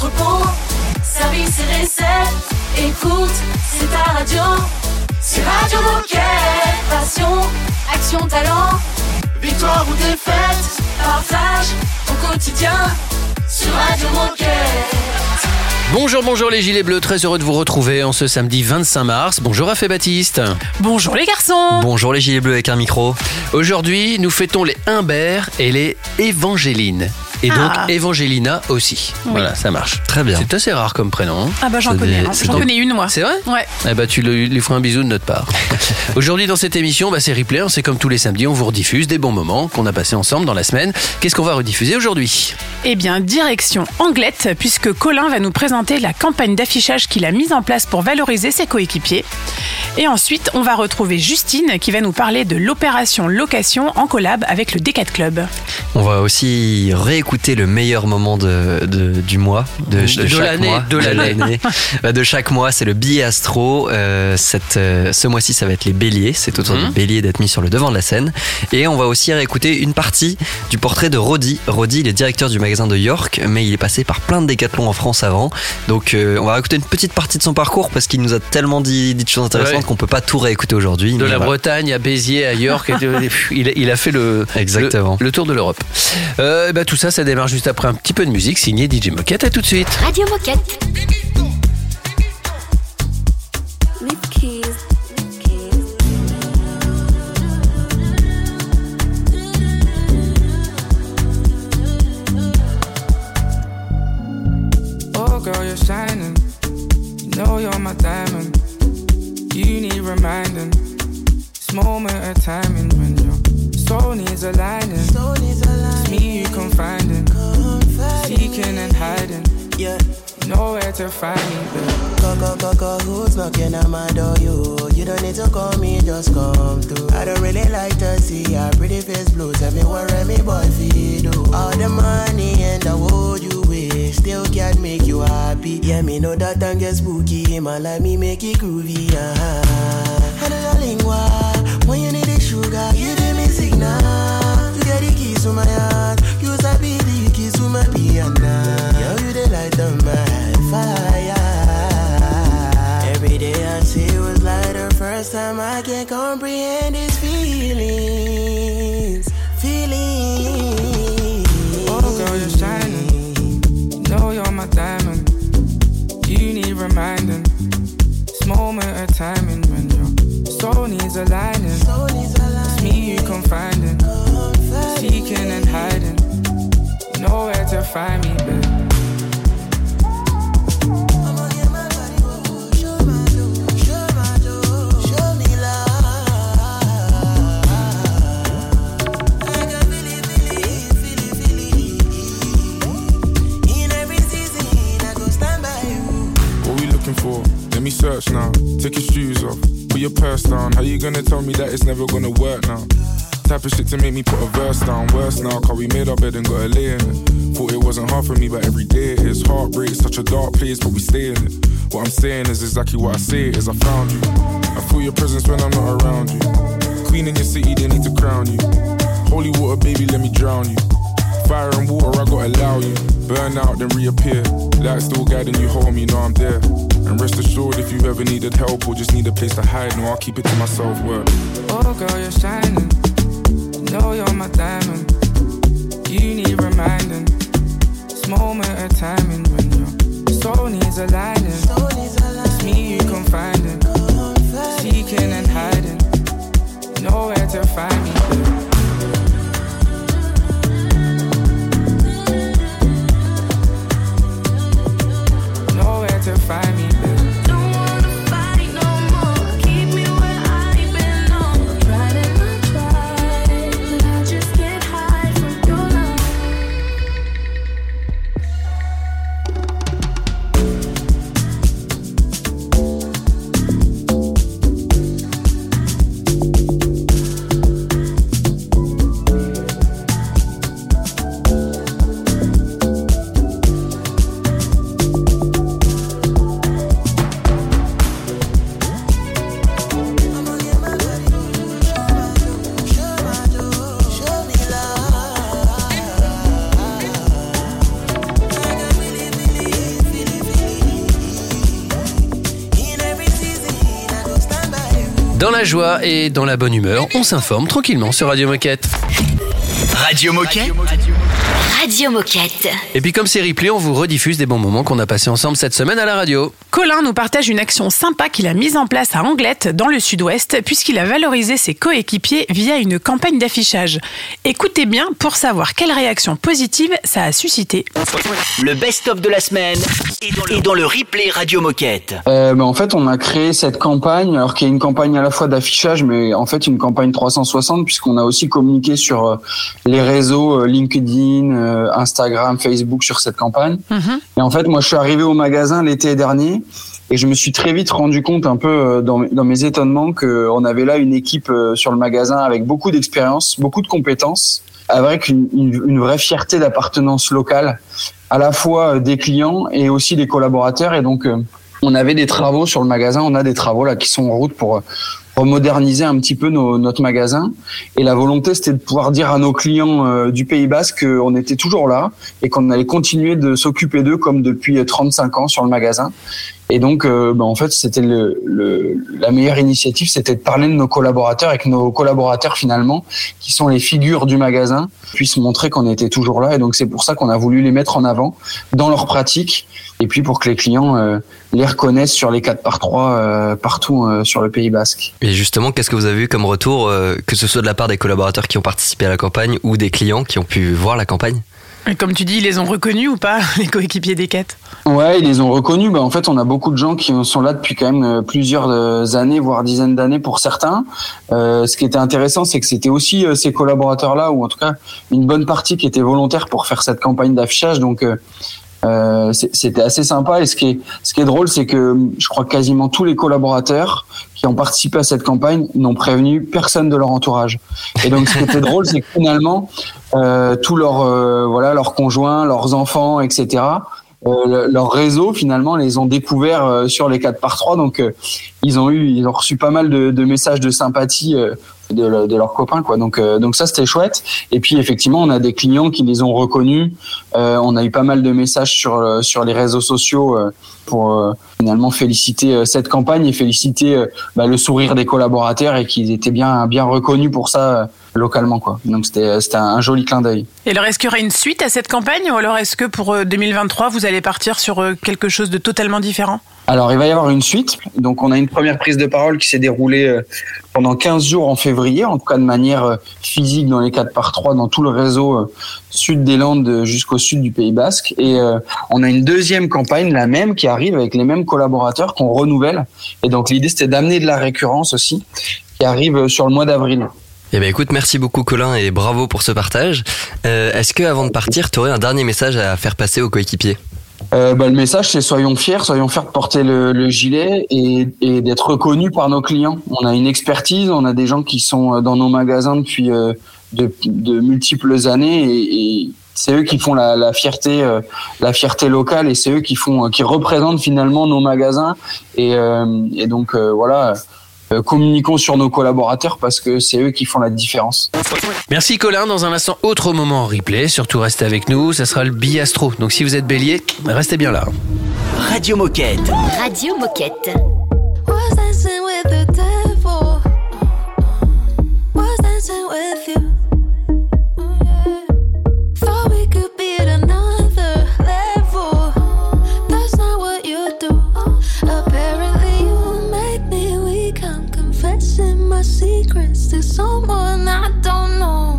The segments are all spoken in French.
entrepôt, service et recettes. Écoute, c'est ta radio. C'est Radio Moquette. Passion, action, talent. Victoire ou défaite, partage au quotidien sur Radio Moquette. Bonjour, bonjour les gilets bleus, très heureux de vous retrouver en ce samedi 25 mars. Bonjour Raphaël Baptiste. Bonjour les garçons Bonjour les gilets bleus avec un micro. Aujourd'hui, nous fêtons les Humbert et les Évangélines. Et donc Ah. Evangelina aussi. Voilà, ça marche. Très bien. C'est assez rare comme prénom. hein. Ah bah j'en connais, hein. c'est j'en connais une moi. C'est vrai Ouais. Eh bah, tu le- lui feras un bisou de notre part. Aujourd'hui, dans cette émission, bah, c'est replay. hein, C'est comme tous les samedis, on vous rediffuse des bons moments qu'on a passés ensemble dans la semaine. Qu'est-ce qu'on va rediffuser aujourd'hui? Eh bien, direction Anglette, puisque Colin va nous présenter la campagne d'affichage qu'il a mise en place pour valoriser ses coéquipiers. Et ensuite, on va retrouver Justine qui va nous parler de l'opération location en collab avec le Decat Club. On va aussi réécouter le meilleur moment de, de- du mois, de, De chaque mois, de l'année. Bah, de chaque mois, c'est le billet astro. Euh, cette, euh, ce mois-ci, ça va être les béliers. C'est au tour Mhm. des béliers d'être mis sur le devant de la scène. Et on va aussi réécouter une partie du portrait de Roddy. Roddy, il est directeur du magasin de York, mais il est passé par plein de décathlons en France avant. Donc, euh, on va réécouter une petite partie de son parcours parce qu'il nous a tellement dit, dit de choses intéressantes Ouais. qu'on peut pas tout réécouter aujourd'hui. De la voilà. Bretagne à Béziers, à York, il, a- il a fait le, Exactement. le, le tour de l'Europe. Ben, tout ça, ça démarre juste après un petit peu de musique signé DJ Moquette. À tout de suite. Radio Moquette. Oh, girl, you're shining. You know you're my diamond. You need reminding. This moment of timing when your soul needs aligning. It's me you confiding. Seeking and hiding. Yeah. You know where to find me. Go, go, go, go, who's knocking at my door? You, you don't need to call me, just come through. I don't really like to see your pretty face blue. Tell me what me boy feel do. All the money and the world you wish still can't make you happy. Yeah, me know that time get spooky, man. Like me make it groovy, uh-huh. And the lingua, when you need the sugar, you to my heart, you sabi the keys to my piano. Yo, you the light of my fire. Every day I see it was the first time I can comprehend these for? Let me search now. Take your shoes off. Put your purse down. How you gonna tell me that it's never gonna work now? Type of shit to make me put a verse down. Worse now, cause we made our bed and got a lay in it. Thought it wasn't hard for me, but every day it is. Heartbreak, such a dark place, but we stay in it. What I'm saying is exactly what I say is I found you. I feel your presence when I'm not around you. Queen in your city, they need to crown you. Holy water, baby, let me drown you. Fire and water, I gotta allow you. Burn out, then reappear. Light still guiding you home, you know I'm there. And rest assured, if you've ever needed help or just need a place to hide, no, I'll keep it to myself. Word. Oh, girl, you're shining. Know you're my diamond. You need reminding. This moment of timing when your soul needs aligning. Soul is alive. It's me you confiding. Seeking and hiding. You know where to find me, Dans la joie et dans la bonne humeur, on s'informe tranquillement sur Radio Moquette. Radio Moquette. Radio Moquette. Et puis comme c'est replay, on vous rediffuse des bons moments qu'on a passés ensemble cette semaine à la radio. Colin nous partage une action sympa qu'il a mise en place à Anglette, dans le sud-ouest, puisqu'il a valorisé ses coéquipiers via une campagne d'affichage. Écoutez bien pour savoir quelle réaction positive ça a suscité. Le best-of de la semaine est dans le replay Radio Moquette. Euh, ben, en fait, on a créé cette campagne, alors qu'il y a une campagne à la fois d'affichage, mais en fait une campagne 360, puisqu'on a aussi communiqué sur euh, les réseaux euh, LinkedIn, euh, Instagram, Facebook sur cette campagne. Et en fait, moi, je suis arrivé au magasin l'été dernier et je me suis très vite rendu compte, un peu dans, mes- dans mes étonnements, qu'on avait là une équipe sur le magasin avec beaucoup d'expérience, beaucoup de compétences, avec une, une- une vraie fierté d'appartenance locale, à la fois euh, des clients et aussi des collaborateurs. Et donc, euh, on avait des travaux sur le magasin, on a des travaux là qui sont en route pour euh, remoderniser un petit peu nos- notre magasin. Et la volonté, c'était de pouvoir dire à nos clients euh, du Pays Basque qu'on était toujours là et qu'on allait continuer de s'occuper d'eux comme depuis euh, 35 ans sur le magasin. Et donc, euh, ben, en fait, c'était la meilleure initiative, c'était de parler de nos collaborateurs et que nos collaborateurs, finalement, qui sont les figures du magasin, puissent montrer qu'on était toujours là. Et donc, c'est pour ça qu'on a voulu les mettre en avant dans leur pratique et puis pour que les clients euh, les reconnaissent sur les 4 par 3 euh, partout euh, sur le Pays Basque. Et justement, qu'est-ce que vous avez eu comme retour, euh, que ce soit de la part des collaborateurs qui ont participé à la campagne ou des clients qui ont pu voir la campagne? Et comme tu dis, ils les ont reconnus ou pas, les coéquipiers des quêtes? Ouais, ils les ont reconnus. Bah, en fait, on a beaucoup de gens qui sont là depuis quand même euh, plusieurs euh, années, voire dizaines d'années pour certains. Euh, ce qui était intéressant, c'est que c'était aussi euh, ces collaborateurs-là, ou en tout cas une bonne partie qui était volontaire pour faire cette campagne d'affichage. Donc, euh, euh, c'était assez sympa. Et ce qui est, ce qui est drôle, c'est que je crois quasiment tous les collaborateurs qui ont participé à cette campagne n'ont prévenu personne de leur entourage. Et donc, ce qui était drôle, c'est que finalement, euh, tous leurs, euh, voilà, leurs conjoints, leurs enfants, etc. Euh, le- leur réseau finalement les ont découverts euh, sur les 4 par 3 donc euh, ils ont eu ils ont reçu pas mal de, de messages de sympathie euh, de, de leurs copains quoi. Donc euh, donc ça c'était chouette. Et puis effectivement on a des clients qui les ont reconnus. Euh, on a eu pas mal de messages sur euh, sur les réseaux sociaux euh, pour euh, finalement féliciter euh, cette campagne et féliciter bah, le sourire des collaborateurs et qu'ils étaient bien bien reconnus pour ça localement quoi donc c'était c'était un, joli clin d'œil Et alors, est-ce qu'il y aura une suite à cette campagne ou alors est-ce que pour euh, 2023, vous allez partir sur euh, quelque chose de totalement différent? Alors, il va y avoir une suite. Donc, on a une première prise de parole qui s'est déroulée euh, pendant 15 jours en février, en tout cas de manière euh, physique dans les 4 par 3 dans tout le réseau euh, sud des Landes euh, jusqu'au sud du Pays Basque. Et euh, on a une deuxième campagne, la même, qui arrive avec les mêmes collaborateurs qu'on renouvelle. Et donc, l'idée, c'était d'amener de la récurrence aussi, qui arrive euh, sur le mois d'avril. Eh ben écoute, merci beaucoup Colin et bravo pour ce partage. Euh, Est-ce que avant de partir, tu aurais un dernier message à faire passer aux coéquipiers? Euh, bah, le message, c'est soyons fiers, soyons fiers de porter le, le gilet et, et d'être reconnus par nos clients. On a une expertise, on a des gens qui sont euh, dans nos magasins depuis euh, de, de multiples années et, et c'est eux qui font la, la fierté, euh, la fierté locale et c'est eux qui font, euh, qui représentent finalement nos magasins et, euh, et donc voilà. Euh, communiquons sur nos collaborateurs parce que c'est eux qui font la différence. Merci Colin, dans un instant, autre moment en replay. Surtout restez avec nous, ça sera le billastro. Donc si vous êtes bélier, restez bien là. Radio Moquette. Radio Moquette. Was dancing with the devil? Was dancing with you? My secrets to someone I don't know.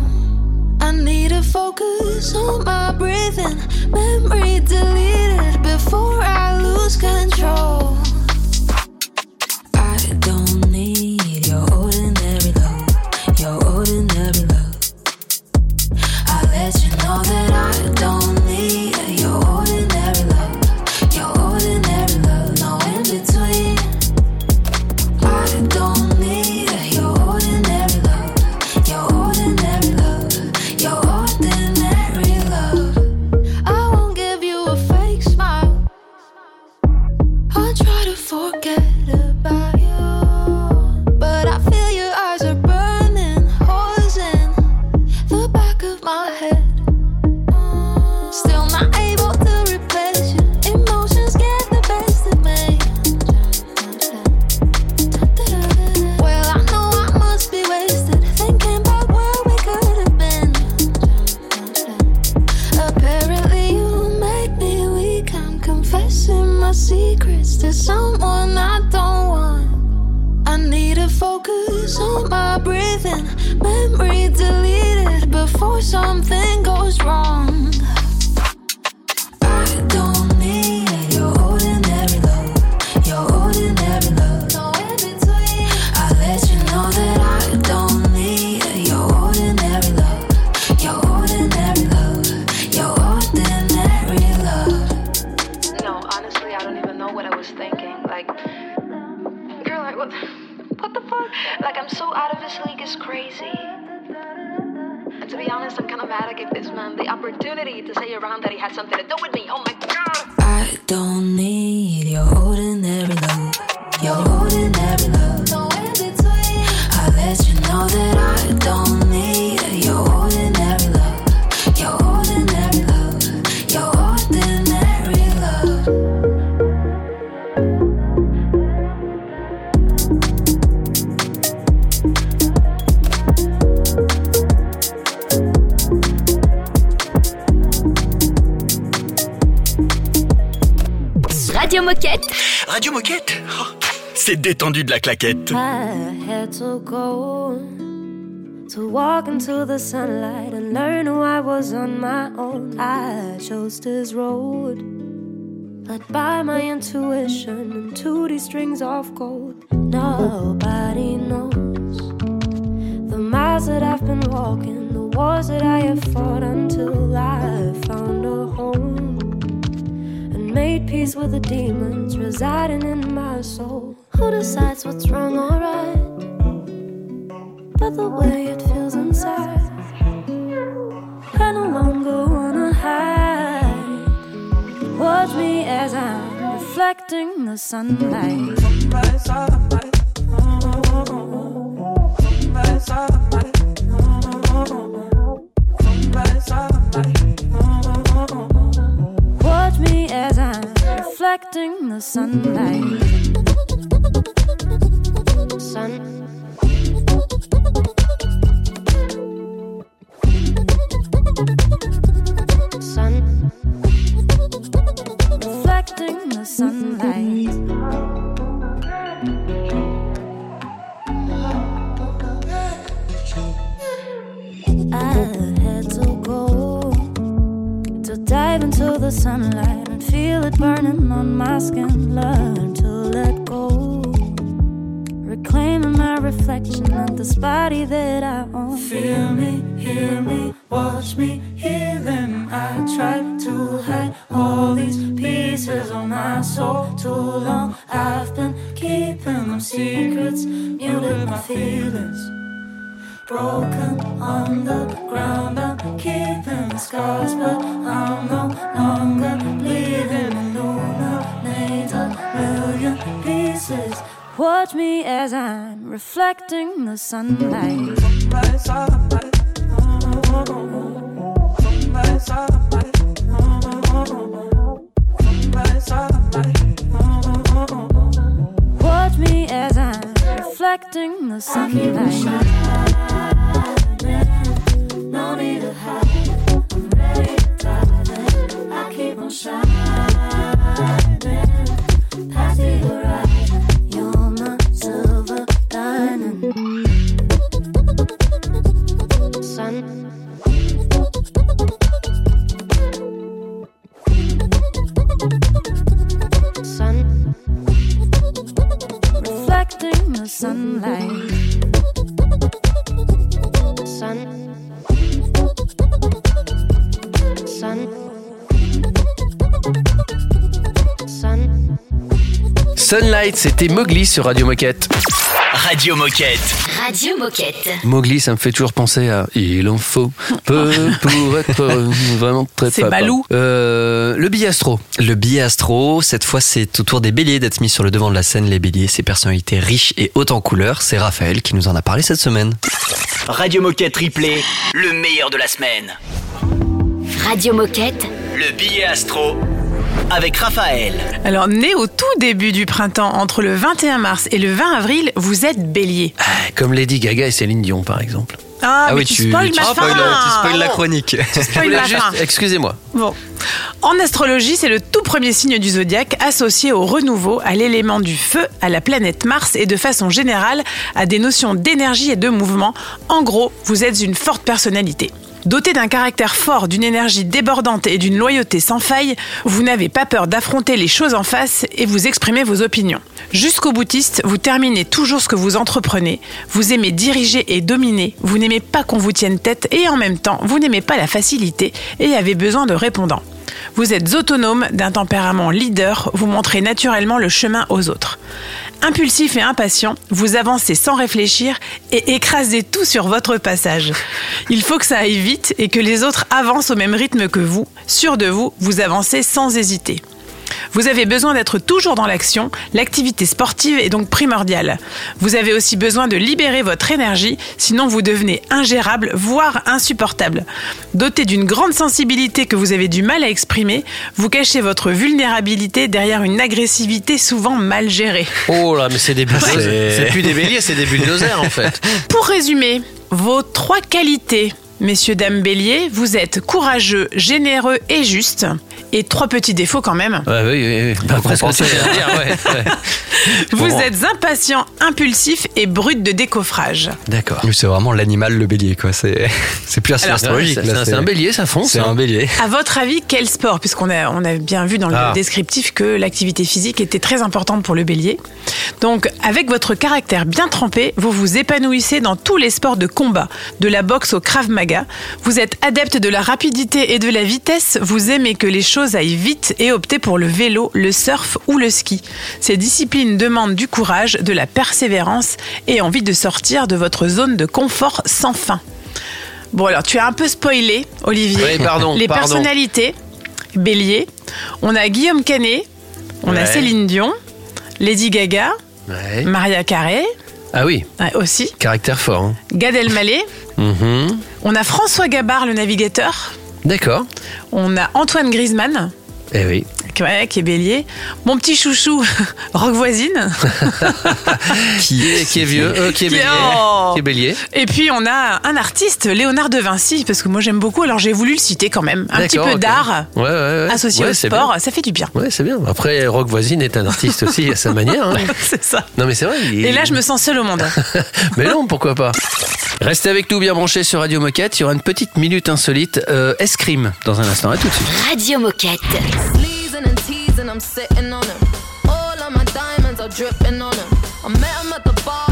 I need to focus on my breathing. Memory deleted before I C'est détendu de la claquette. I had to go to walk into the sunlight and learn who I was on my own. I chose this road, led by my intuition and 2D strings of gold. Nobody knows the miles that I've been walking, the wars that I have fought until I found a home and made peace with the demons residing in my soul. Who decides what's wrong or right? But the way it feels inside. I no longer wanna hide. Watch me as I'm reflecting the sunlight. Watch me as I'm reflecting the sunlight. Sun. Sun. Reflecting the sunlight. I had to go to dive into the sunlight and feel it burning on my skin. Reflection of this body that I own. Feel me, hear me, watch me, hear them. I tried to hide all these pieces of my soul too long. I've been keeping them secrets, muted my feelings. Broken on the ground, I'm keeping scars, but I'm no longer bleeding. Watch me as I'm reflecting the sunlight. Watch me as I'm reflecting the sunlight. No need to hide. I'm ready in. I keep on shining. C'était Mowgli sur Radio Moquette. Radio Moquette. Radio Moquette. Mowgli, ça me fait toujours penser à Il en faut peu pour être vraiment très C'est. Balou. Euh, le biastro. Le billet astro, cette fois c'est au tour des béliers d'être mis sur le devant de la scène. Les béliers, ces personnalités riches et hautes en couleurs. C'est Raphaël qui nous en a parlé cette semaine. Radio Moquette Replay, le meilleur de la semaine. Radio Moquette. Le billet astro avec Raphaël. Alors, né au tout début du printemps, entre le 21 mars et le 20 avril, vous êtes bélier. Ah, Comme Lady Gaga et Céline Dion, par exemple. Ah, mais tu, spoil ma fin. tu spoil la chronique. Tu spoil Voilà, ma juste- fin. Excusez-moi. Bon. En astrologie, c'est le tout premier signe du zodiaque associé au renouveau, à l'élément du feu, à la planète Mars et de façon générale à des notions d'énergie et de mouvement. En gros, vous êtes une forte personnalité. Doté d'un caractère fort, d'une énergie débordante et d'une loyauté sans faille, vous n'avez pas peur d'affronter les choses en face et vous exprimez vos opinions. Jusqu'au boutiste, vous terminez toujours ce que vous entreprenez, vous aimez diriger et dominer, vous n'aimez pas qu'on vous tienne tête et en même temps, vous n'aimez pas la facilité et avez besoin de répondants. Vous êtes autonome, d'un tempérament leader, vous montrez naturellement le chemin aux autres. Impulsif et impatient, vous avancez sans réfléchir et écrasez tout sur votre passage. Il faut que ça aille vite et que les autres avancent au même rythme que vous. Sûr de vous, vous avancez sans hésiter. Vous avez besoin d'être toujours dans l'action, l'activité sportive est donc primordiale. Vous avez aussi besoin de libérer votre énergie, sinon vous devenez ingérable, voire insupportable. Doté d'une grande sensibilité que vous avez du mal à exprimer, vous cachez votre vulnérabilité derrière une agressivité souvent mal gérée. Oh là, mais c'est des bulldozers. C'est- C'est plus des béliers, c'est des bulldozers en fait. Pour résumer, vos trois qualités, messieurs, dames, béliers, vous êtes courageux, généreux et juste. Et trois petits défauts quand même. Ouais, oui, oui, oui. Presque dire, ouais, ouais. Vous Bon. êtes impatient, impulsif et brut de décoffrage. D'accord. C'est vraiment l'animal, le bélier, quoi. C'est c'est plus astrologique. c'est- là, c'est un- c'est un bélier, ça fonce, C'est hein. un bélier. À votre avis, quel sport Puisqu'on a, on a bien vu dans le Ah. descriptif que l'activité physique était très importante pour le bélier. Donc, avec votre caractère bien trempé, vous vous épanouissez dans tous les sports de combat, de la boxe au krav maga. Vous êtes adepte de la rapidité et de la vitesse. Vous aimez que les choses aillent vite et optez pour le vélo, le surf ou le ski. Ces disciplines demandent du courage, de la persévérance et envie de sortir de votre zone de confort sans fin. Bon alors, tu as un peu spoilé, Olivier. Oui, pardon, Les pardon. personnalités, Bélier. On a Guillaume Canet, on a. Céline Dion, Lady Gaga, Ouais. Maria Carré Ah oui, ouais, aussi, caractère fort. hein. Gad Elmaleh. Mhm. On a François Gabard, le navigateur. D'accord. On a Antoine Griezmann, Eh oui. Qui- ouais, qui est bélier. Mon petit chouchou, Rock Voisine. Qui est, qui est vieux, euh, qui est Qui est- bélier. oh. Qui est bélier. Et puis on a un artiste, Léonard de Vinci, parce que moi j'aime beaucoup, alors j'ai voulu le citer quand même. Un petit peu d'art Ouais, ouais, ouais. associé Ouais, au sport, bien. ça fait du bien. Ouais, c'est bien. Après, Rock Voisine est un artiste aussi à sa manière. hein. C'est ça. Non, mais c'est vrai. il- Et là, je me sens seule au monde. Mais non, pourquoi pas Restez avec nous bien branchés sur Radio Moquette. Il y aura une petite minute insolite euh, escrime dans un instant. À tout de suite. Radio Moquette. I'm sitting on him. All of my diamonds are dripping on him. I met him at the bar,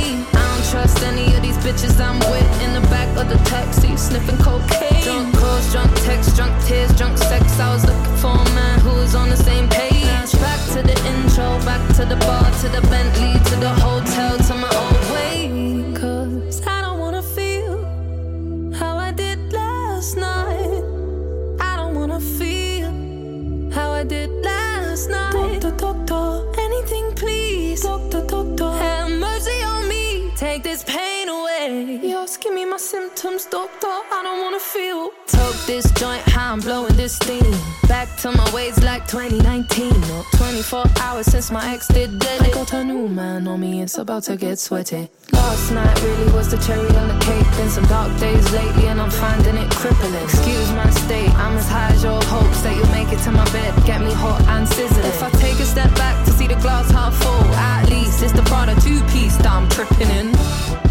Trust any of these bitches I'm with in the back of the taxi, sniffing cocaine. Since my ex did dead. I got a new man on me, it's about to get sweaty. Last night really was the cherry on the cake. Been some dark days lately, and I'm finding it crippling. Excuse my state, I'm as high as your hopes that you'll make it to my bed. Get me hot and sizzling. If I take a step back to see the glass half full, at least it's the Prada two piece that I'm tripping in.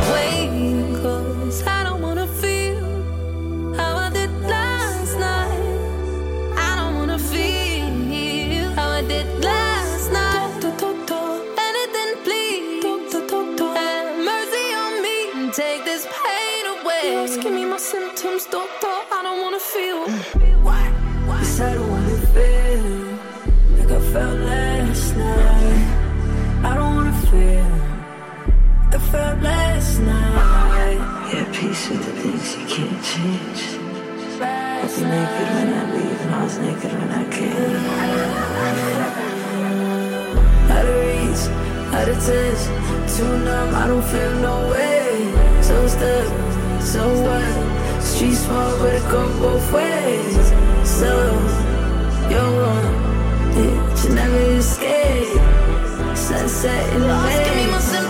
things you can't change. I was naked when I leave, and I was naked when I came. Out of reach, out of touch, too numb, I don't feel no way. So stuck, so what? Street small, but it go both ways. So, you're one, yeah, you never escape. Sunset in the Lost,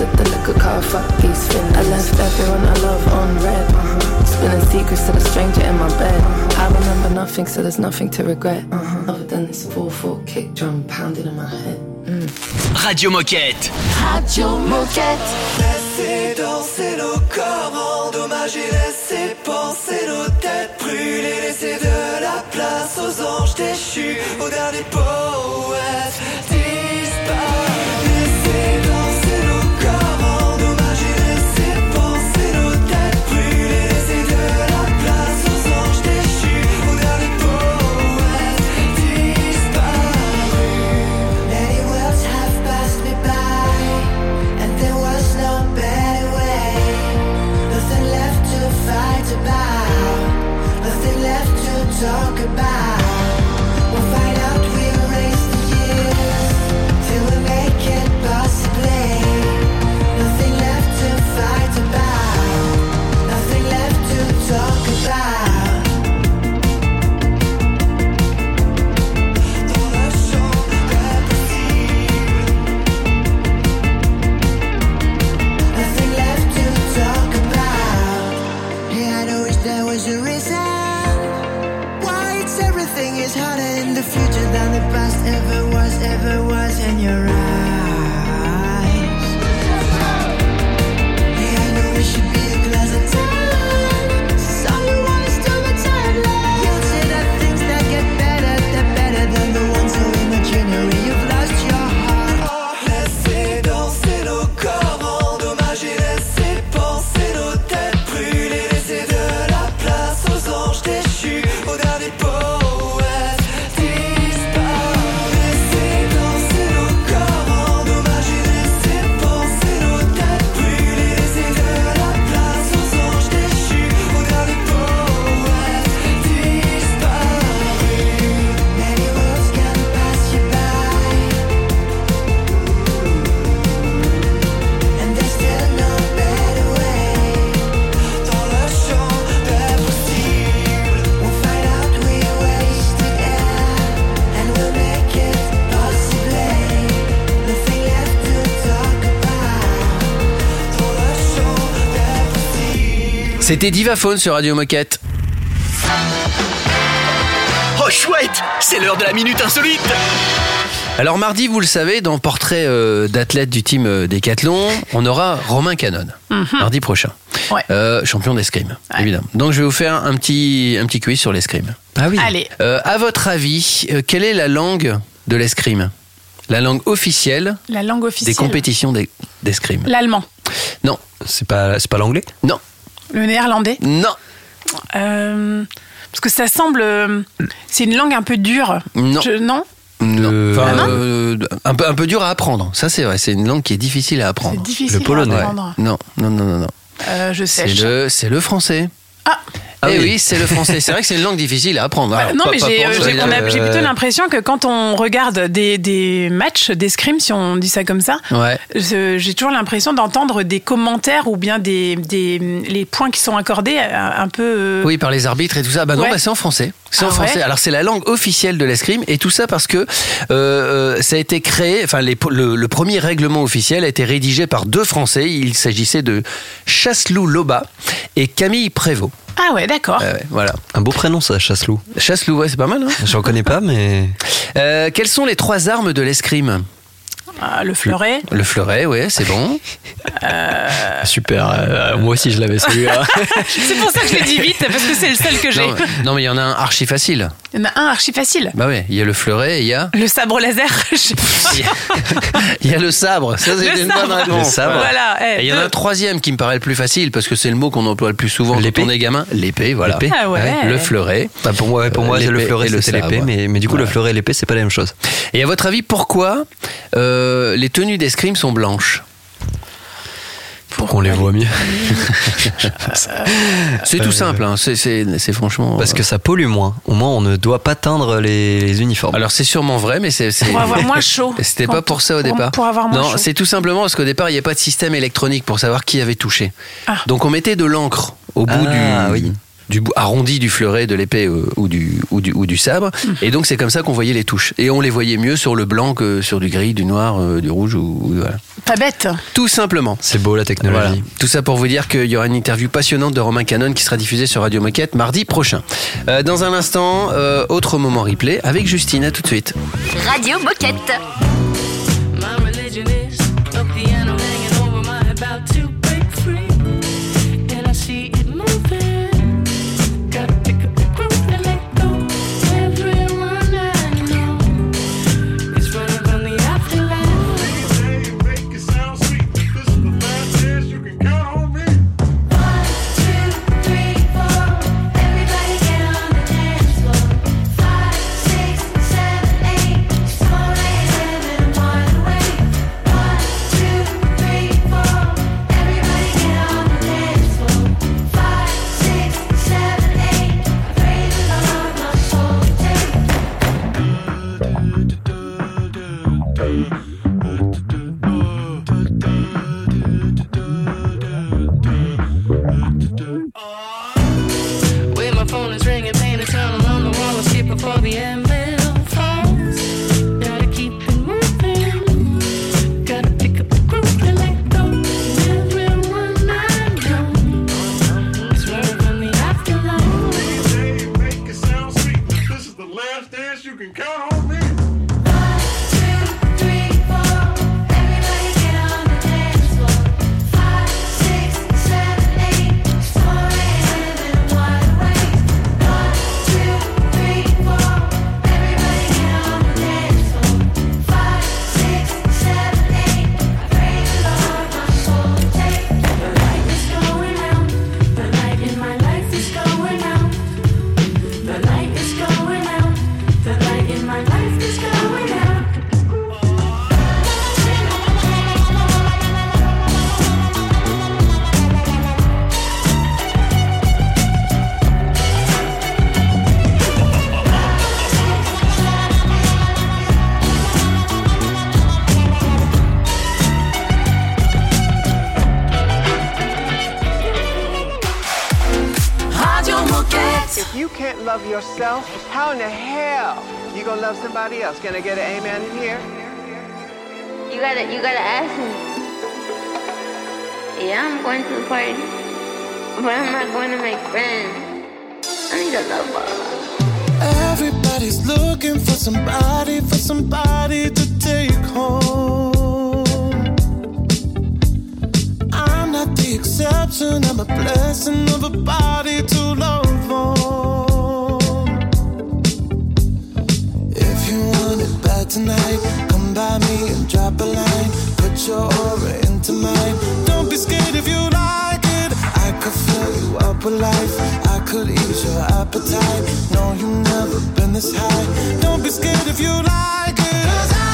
At the liquor car. Fuck these fins. I left everyone I love on red. Uh-huh. Spilling secrets to the stranger in my bed. I remember nothing, so there's nothing to regret. Uh-huh. Other than this 4-4 kick drum pounding in my head. Radio Moquette. Radio Moquette. Laissez danser nos corps endommagés, laissez penser nos têtes brûlées, laissez de la place aux anges déchus, aux derniers poètes C'était Divaphone sur Radio Moquette. Oh chouette, c'est l'heure de la minute insolite. Alors mardi, vous le savez, dans Portrait euh, d'athlète du team euh, Décathlon, on aura Romain Canon, Mhm. mardi prochain. Euh, champion d'escrime, évidemment. Donc je vais vous faire un petit, un petit quiz sur l'escrime. Ah oui. Allez. Euh, à votre avis, euh, quelle est la langue de l'escrime? La langue officielle La langue des officielle. compétitions d'es- d'escrime L'allemand. Non. C'est pas, c'est pas l'anglais? Non. Le néerlandais. Non. Euh, parce que ça semble. euh, C'est une langue un peu dure. Non. Je- non Non. Enfin, non euh, un, peu, un peu dur à apprendre. Ça, c'est vrai. C'est une langue qui est difficile à apprendre. C'est difficile Le polonais. à apprendre. Non, non, non, non. non. Euh, Je C'est le, c'est le français. Ah eh oui, c'est le français. C'est vrai que c'est une langue difficile à apprendre. Alors, non, pas- mais j'ai euh, j'ai- euh, plutôt l'impression que quand on regarde des, des matchs d'escrime, si on dit ça comme ça, Ouais. j'ai toujours l'impression d'entendre des commentaires ou bien des, des les points qui sont accordés euh, un peu. euh, Oui, par les arbitres et tout ça. Bah non, Ouais. bah c'est en français. C'est en Ah français. ouais Alors c'est la langue officielle de l'escrime et tout ça parce que euh, ça a été créé. Enfin, les- le, le premier règlement officiel a été rédigé par deux Français. Il s'agissait de Chasselou Loba et Camille Prévost. Ah ouais, d'accord. Euh, ouais, voilà. Un beau prénom, ça, Chasselou. Chasselou, ouais, c'est pas mal. Hein J'en connais pas, mais. Euh, quelles sont les trois armes de l'escrime? Ah, le fleuret. Le fleuret, ouais, c'est bon. Super. euh, moi aussi, je l'avais celui-là. c'est pour ça que je l'ai dit vite parce que c'est le seul que j'ai. Non, non, mais il y en a un archi facile. Il y en a un archi facile. Bah ouais, il y a le fleuret et il y a. Le sabre laser. je sais pas. Il y a le sabre, ça c'est Le une bonne réponse. Le sabre. Voilà, eh, Et il y en a un troisième qui me paraît le plus facile parce que c'est le mot qu'on emploie le plus souvent quand L'épée. on est gamin. L'épée, voilà. L'épée. Ah ouais. Le fleuret. Bah, pour moi, pour moi le fleuret, et le c'était l'épée, sabre. mais, mais du coup, le fleuret et l'épée, c'est pas la même chose. Et à votre avis, pourquoi euh, les tenues d'escrime sont blanches? Pour qu'on les voit mieux. C'est tout simple, hein. c'est, c'est, c'est franchement. Parce que ça pollue moins. Au moins, on ne doit pas teindre les, les uniformes. Alors c'est sûrement vrai, mais c'est. c'est- Pour avoir moins chaud. C'était pas pour ça au pour- départ. pour avoir moins non, chaud. c'est tout simplement parce qu'au départ, il n'y a pas de système électronique pour savoir qui avait touché. Ah. Donc on mettait de l'encre au bout Ah, du, oui. Du bout arrondi du fleuret, de l'épée euh, ou, du, ou, du, ou du sabre. Hmm. Et donc c'est comme ça qu'on voyait les touches. Et on les voyait mieux sur le blanc que sur du gris, du noir, euh, du rouge ou ou- voilà. Pas bête. Tout simplement. C'est beau la technologie. Voilà. Tout ça pour vous dire qu'il y aura une interview passionnante de Romain Canon qui sera diffusée sur Radio Moquette mardi prochain. Euh, dans un instant, euh, autre moment replay avec Justine. À tout de suite. Radio Moquette. My religion is a piano hanging over my head, about to gonna somebody else? Can I get an amen in here? You gotta, you gotta ask me. Yeah, I'm going to the party, but I'm not going to make friends. I need a love ball. Everybody's looking for somebody, for somebody to take home. I'm not the exception, I'm a blessing of a body tonight, come by me and drop a line. Put your aura into mine. Don't be scared if you like it. I could fill you up with life. I could ease your appetite. No, you've never been this high. Don't be scared if you like it.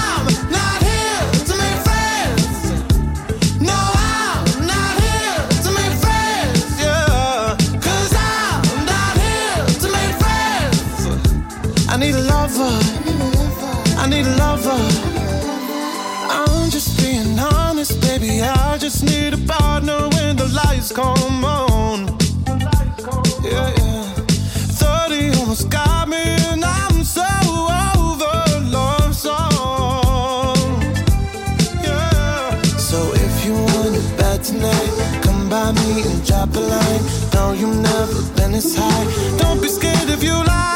I just need a partner when the lights come on. Yeah, yeah. 30 almost got me, and I'm so over love. Yeah. So if you want it bad tonight, come by me and drop a line. No, you've never been this high. Don't be scared if you like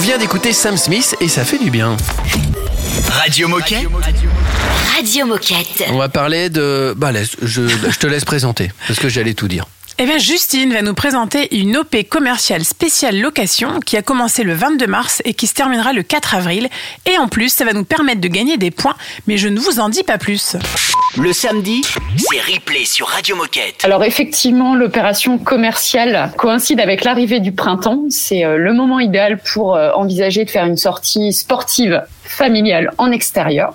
Vient d'écouter Sam Smith et ça fait du bien. Radio Moquette. Radio Moquette. On va parler de. Bah, laisse, je, je te laisse présenter parce que j'allais tout dire. Eh bien, Justine va nous présenter une OP commerciale spéciale location qui a commencé le 22 mars et qui se terminera le 4 avril. Et en plus, ça va nous permettre de gagner des points, mais je ne vous en dis pas plus. Le samedi, c'est replay sur Radio Moquette. Alors effectivement, l'opération commerciale coïncide avec l'arrivée du printemps. C'est euh, le moment idéal pour euh, envisager de faire une sortie sportive familiale en extérieur.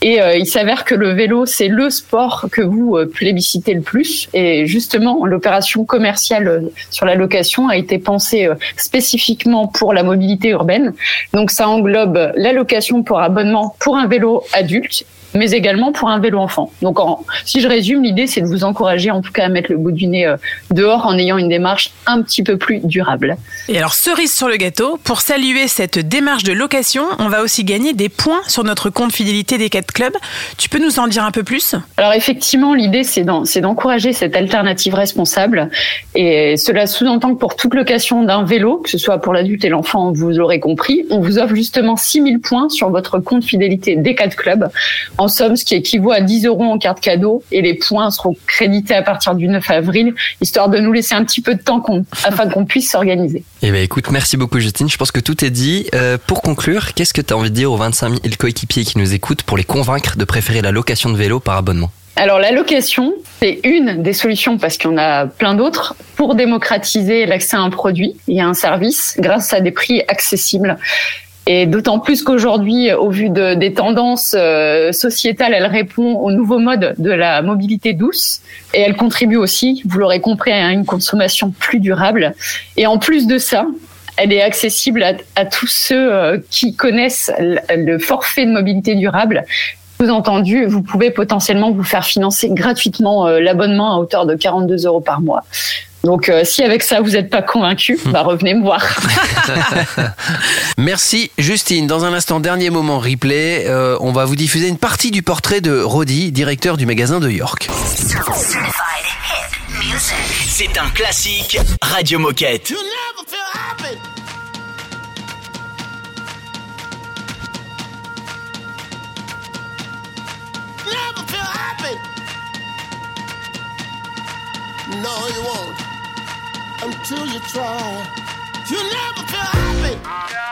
Et euh, il s'avère que le vélo, c'est le sport que vous plébiscitez le plus. Et justement, l'opération commerciale sur la location a été pensée spécifiquement pour la mobilité urbaine. Donc ça englobe la location pour abonnement pour un vélo adulte mais également pour un vélo enfant. Donc, en- si je résume, l'idée, c'est de vous encourager en tout cas à mettre le bout du nez euh, dehors en ayant une démarche un petit peu plus durable. Et alors, cerise sur le gâteau, pour saluer cette démarche de location, on va aussi gagner des points sur notre compte fidélité des 4 clubs. Tu peux nous en dire un peu plus? Alors effectivement, l'idée c'est d'encourager cette alternative responsable et cela sous-entend que pour toute location d'un vélo, que ce soit pour l'adulte et l'enfant, vous l'aurez compris, on vous offre justement 6000 points sur votre compte fidélité des 4 clubs. En somme, ce qui équivaut à 10 euros en carte cadeau et les points seront crédités à partir du 9 avril, histoire de nous laisser un petit peu de temps qu'on- afin qu'on puisse s'organiser. Eh ben écoute, merci beaucoup Justine. Je pense que tout est dit. Euh, pour conclure, qu'est-ce que tu as envie de dire aux 25 000 coéquipiers qui nous écoutent pour les convaincre de préférer la location de vélo par abonnement? Alors la location, c'est une des solutions parce qu'il y en a plein d'autres pour démocratiser l'accès à un produit et à un service grâce à des prix accessibles. Et d'autant plus qu'aujourd'hui, au vu de- des tendances euh, sociétales, elle répond au nouveau mode de la mobilité douce et elle contribue aussi, vous l'aurez compris, à une consommation plus durable. Et en plus de ça, elle est accessible à, tous ceux euh, qui connaissent le- le forfait de mobilité durable sous-entendu, vous pouvez potentiellement vous faire financer gratuitement euh, l'abonnement à hauteur de 42 euros par mois. Donc, euh, si avec ça, vous n'êtes pas convaincu, bah, revenez me voir. Merci, Justine. Dans un instant, dernier moment replay, euh, on va vous diffuser une partie du portrait de Roddy, directeur du magasin de York. C'est un classique Radio Moquette. until you try. You never feel happy.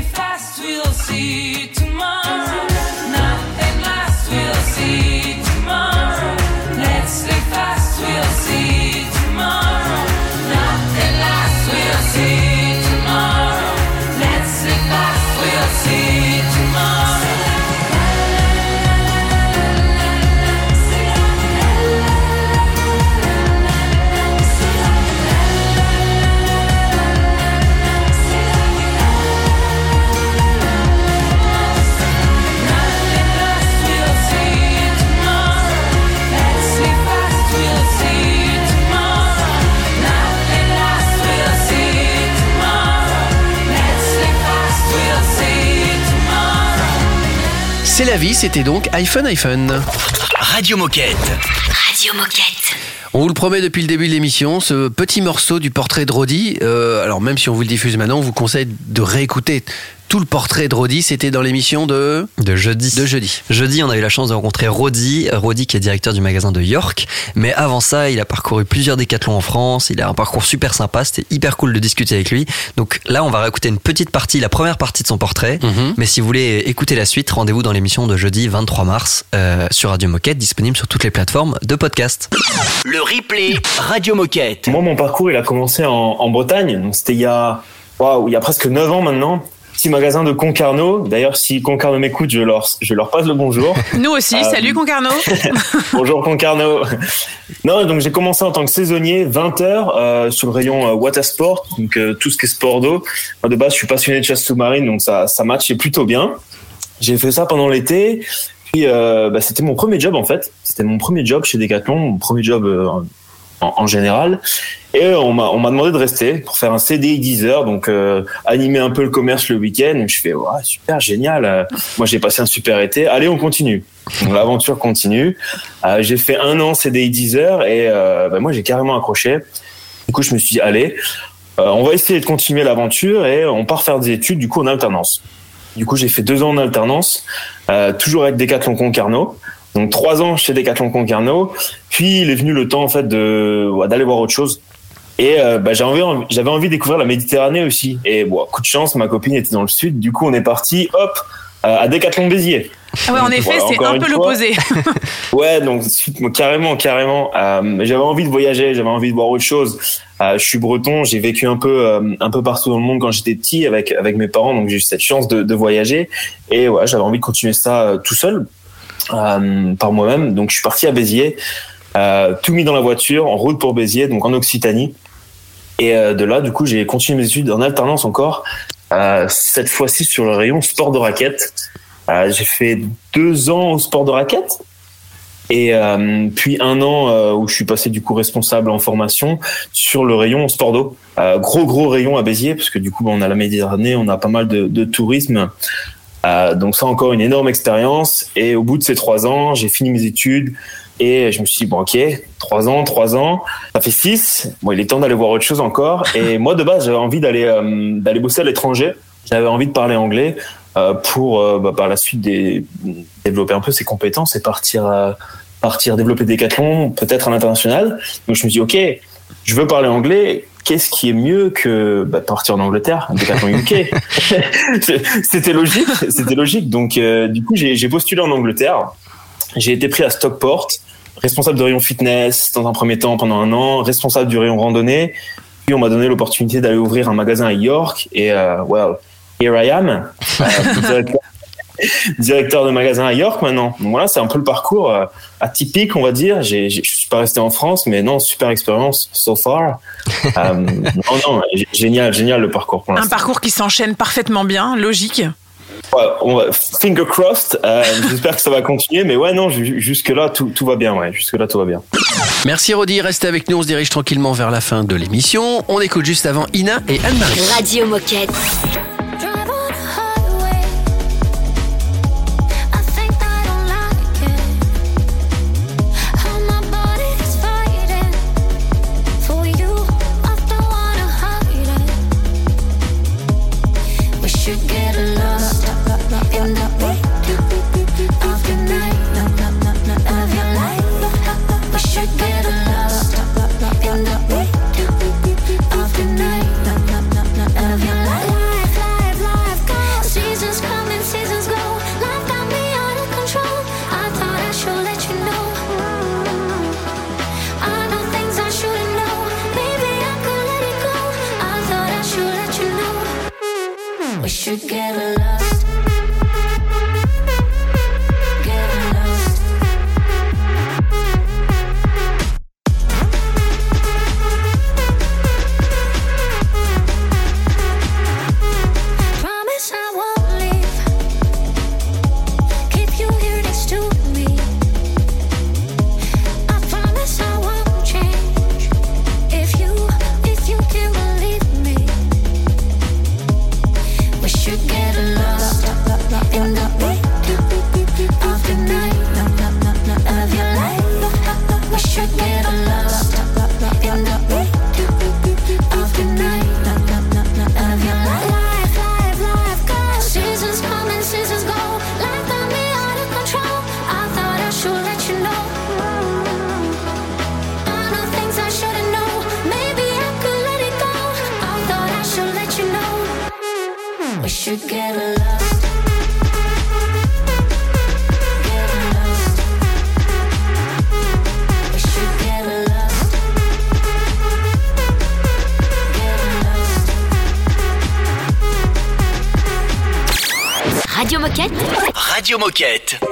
Fast, we'll see tomorrow. C'est la vie, c'était donc iPhone iPhone. Radio Moquette. Radio Moquette. On vous le promet depuis le début de l'émission, ce petit morceau du portrait de Rodi, euh, alors même si on vous le diffuse maintenant, on vous conseille de réécouter tout le portrait de Rodi, c'était dans l'émission de... De jeudi. De jeudi. Jeudi, on a eu la chance de rencontrer Rodi, Rodi qui est directeur du magasin de York. Mais avant ça, il a parcouru plusieurs décathlons en France. Il a un parcours super sympa. C'était hyper cool de discuter avec lui. Donc là, on va réécouter une petite partie, la première partie de son portrait. Mhm. Mais si vous voulez écouter la suite, rendez-vous dans l'émission de jeudi 23 mars euh, sur Radio Moquette, disponible sur toutes les plateformes de podcast. Le replay Radio Moquette. Moi, mon parcours, il a commencé en, en Bretagne. Donc, c'était il y a, waouh, il y a presque 9 ans maintenant. Petit magasin de Concarneau. D'ailleurs, si Concarneau m'écoute, je leur, je leur passe le bonjour. Nous aussi, Euh, salut Concarneau. Bonjour Concarneau. Non, donc j'ai commencé en tant que saisonnier, 20 heures euh, sur le rayon euh, water sport, donc euh, tout ce qui est sport d'eau. De base, je suis passionné de chasse sous-marine, donc ça, ça matchait plutôt bien. J'ai fait ça pendant l'été. Puis euh, bah, c'était mon premier job en fait. C'était mon premier job chez Decathlon, mon premier job en, général. Et on m'a on m'a demandé de rester pour faire un CDI 10 heures, donc euh, animer un peu le commerce le week-end. Je fais super génial. Euh, Moi j'ai passé un super été. Allez on continue. L'aventure continue. Euh, j'ai fait un an CDI 10 heures et euh, bah, moi j'ai carrément accroché. Du coup je me suis dit allez, euh, on va essayer de continuer l'aventure et on part faire des études du coup en alternance. Du coup j'ai fait deux ans en alternance, euh, toujours avec Decathlon Concarneau. Donc trois ans chez Decathlon Concarneau. Puis il est venu le temps en fait de ouais, d'aller voir autre chose. Et euh, bah, j'avais envie, j'avais envie de découvrir la Méditerranée aussi. Et bon, coup de chance, ma copine était dans le sud. Du coup, on est parti, hop, euh, à Décathlon Béziers. Ah ouais, en Donc, effet, voilà, c'est un peu l'opposé. Ouais, donc carrément, carrément. Euh, j'avais envie de voyager, j'avais envie de voir autre chose. Euh, je suis breton, j'ai vécu un peu, euh, un peu partout dans le monde quand j'étais petit avec avec mes parents, donc j'ai eu cette chance de, de voyager. Et ouais, j'avais envie de continuer ça tout seul, par moi-même. Donc je suis parti à Béziers, euh, tout mis dans la voiture, en route pour Béziers, donc en Occitanie. Et euh, de là, du coup, j'ai continué mes études en alternance encore. Euh, cette fois-ci sur le rayon sport de raquette. Euh, j'ai fait deux ans au sport de raquette. Et euh, puis un an euh, où je suis passé du coup responsable en formation sur le rayon sport d'eau. Gros gros rayon à Béziers parce que du coup on a la Méditerranée, on a pas mal de, de tourisme. Donc ça encore une énorme expérience. Et au bout de ces trois ans, j'ai fini mes études et je me suis dit bon ok trois ans, trois ans, ça fait six. Bon il est temps d'aller voir autre chose encore. Et moi de base j'avais envie d'aller euh, d'aller bosser à l'étranger. J'avais envie de parler anglais euh, pour euh, bah, par la suite des, développer un peu ses compétences et partir euh, partir développer des décathlons peut-être à l'international. Donc je me suis dit ok je veux parler anglais. Qu'est-ce qui est mieux que bah, partir en Angleterre, un décathlon UK C'était logique, c'était logique. Donc euh, du coup j'ai j'ai postulé en Angleterre. J'ai été pris à Stockport, responsable de rayon fitness dans un premier temps pendant un an, responsable du rayon randonnée. Puis on m'a donné l'opportunité d'aller ouvrir un magasin à York et euh, well, here I am, euh, directeur, directeur de magasin à York maintenant. Donc voilà, c'est un peu le parcours euh, atypique, on va dire. J'ai, j'ai- je suis pas resté en France, mais non, super expérience so far. Euh, non, non, génial, génial le parcours pour Un parcours qui s'enchaîne parfaitement bien, logique on va, finger crossed. Euh, j'espère que ça va continuer. Mais ouais, non, jusque-là, tout, tout, va bien. Ouais, jusque-là, tout va bien. Merci, Rodi. Restez avec nous. On se dirige tranquillement vers la fin de l'émission. On écoute juste avant Ina et Anne-Marie. Radio Moquette. together. Moquette.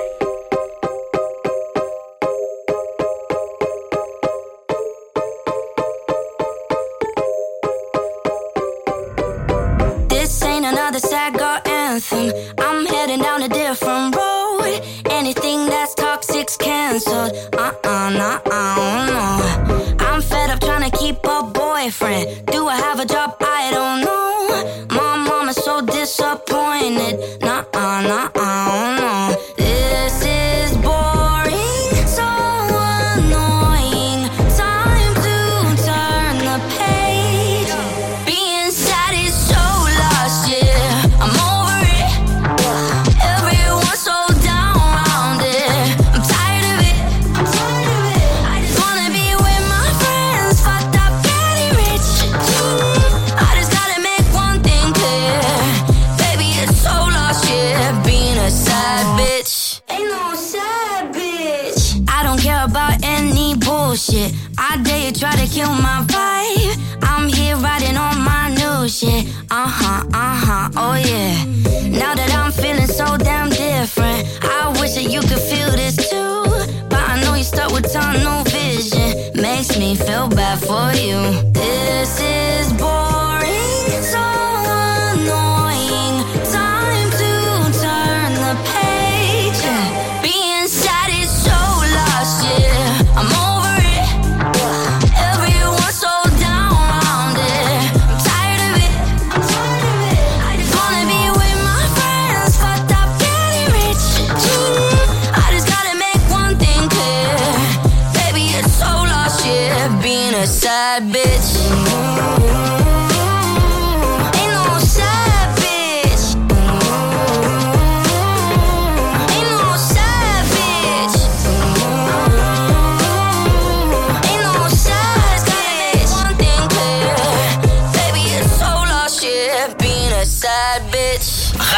for you. This is.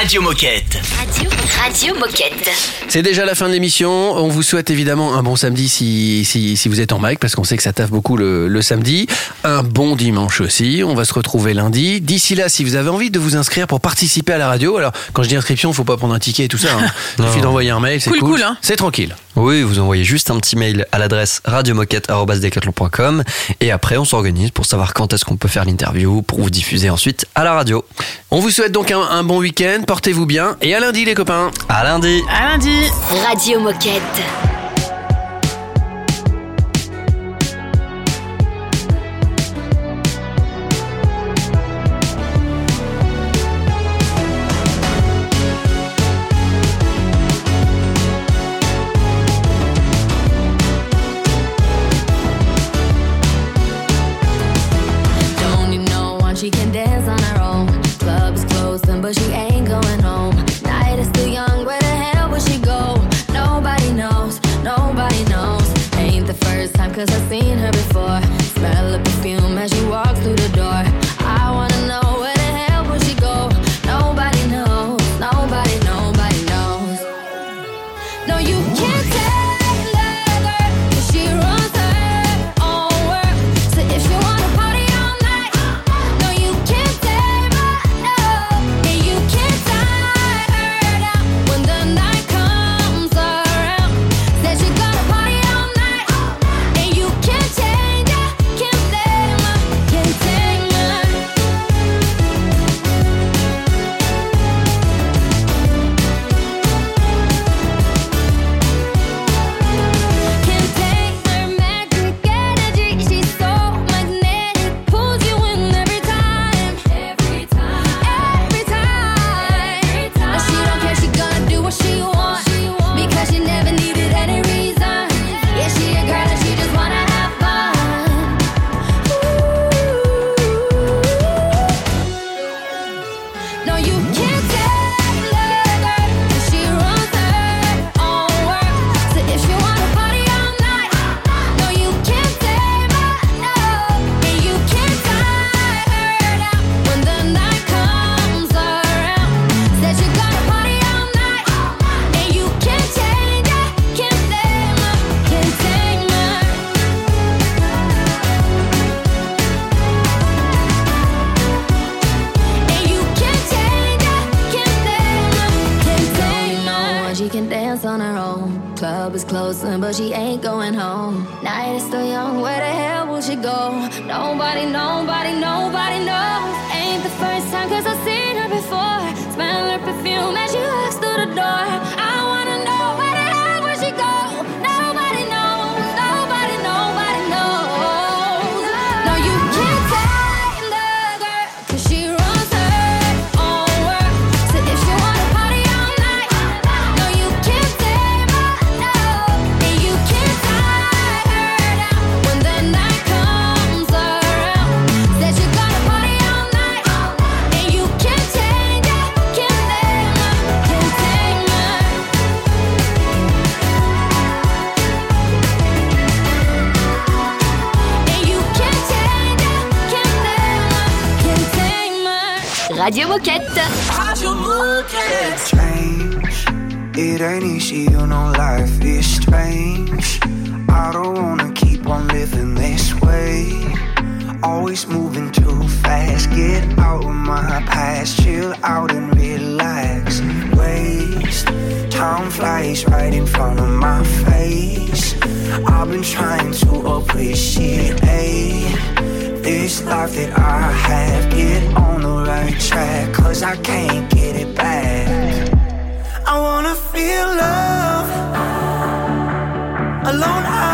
Radio Moquette. Radio Moquette. C'est déjà la fin de l'émission. On vous souhaite évidemment un bon samedi si, si, vous êtes en mic, parce qu'on sait que ça taffe beaucoup le, le, samedi. Un bon dimanche aussi. On va se retrouver lundi. D'ici là, si vous avez envie de vous inscrire pour participer à la radio, alors quand je dis inscription, il faut pas prendre un ticket et tout ça. Hein. Il suffit d'envoyer un mail, c'est cool. C'est cool, cool. Hein. Tranquille. Oui, vous envoyez juste un petit mail à l'adresse radiomoquette.com et après on s'organise pour savoir quand est-ce qu'on peut faire l'interview pour vous diffuser ensuite à la radio. On vous souhaite donc un bon week-end, portez-vous bien et à lundi les copains. À lundi. À lundi. Radio Moquette. technology Let's chill out and relax. Waste time flies right in front of my face. I've been trying to appreciate this life that I have. Get on the right track, cause I can't get it back. I wanna feel love alone. I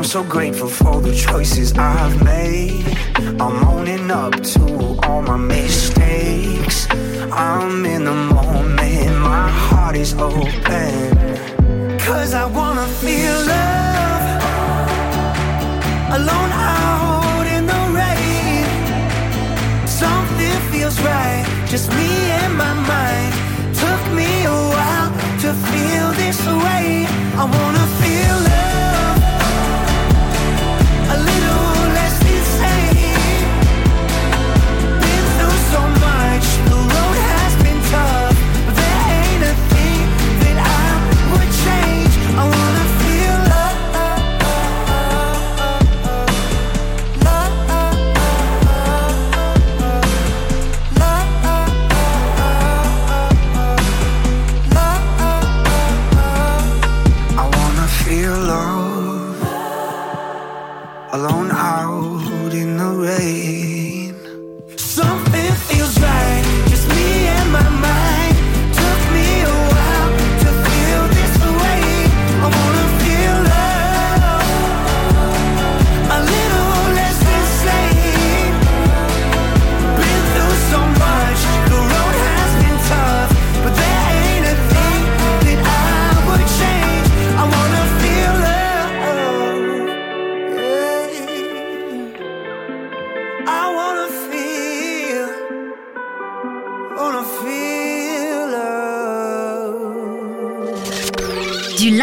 I'm so grateful for the choices I've made. I'm owning up to all my mistakes. I'm in the moment, my heart is open. Cause I wanna feel love. Alone out in the rain. Something feels right, just me and my mind. Took me a while to feel this way. I wanna feel love.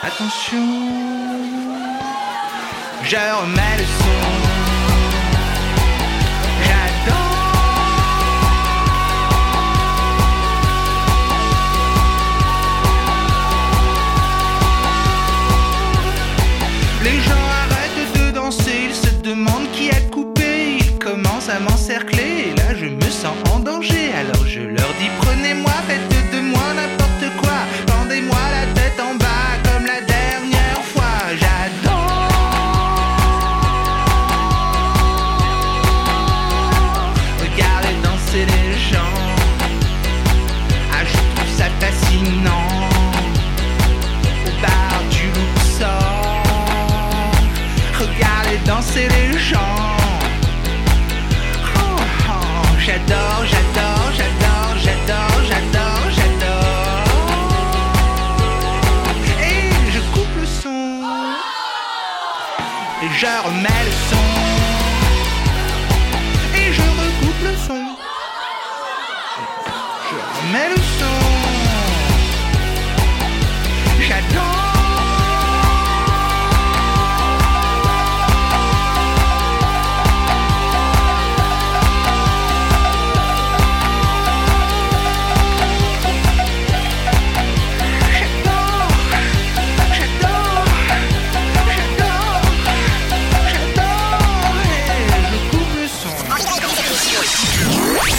Attention, je remets le son. Les gens arrêtent de danser, ils se demandent qui a coupé, ils commencent à m'encercler, et là je me sens en danger, alors je it is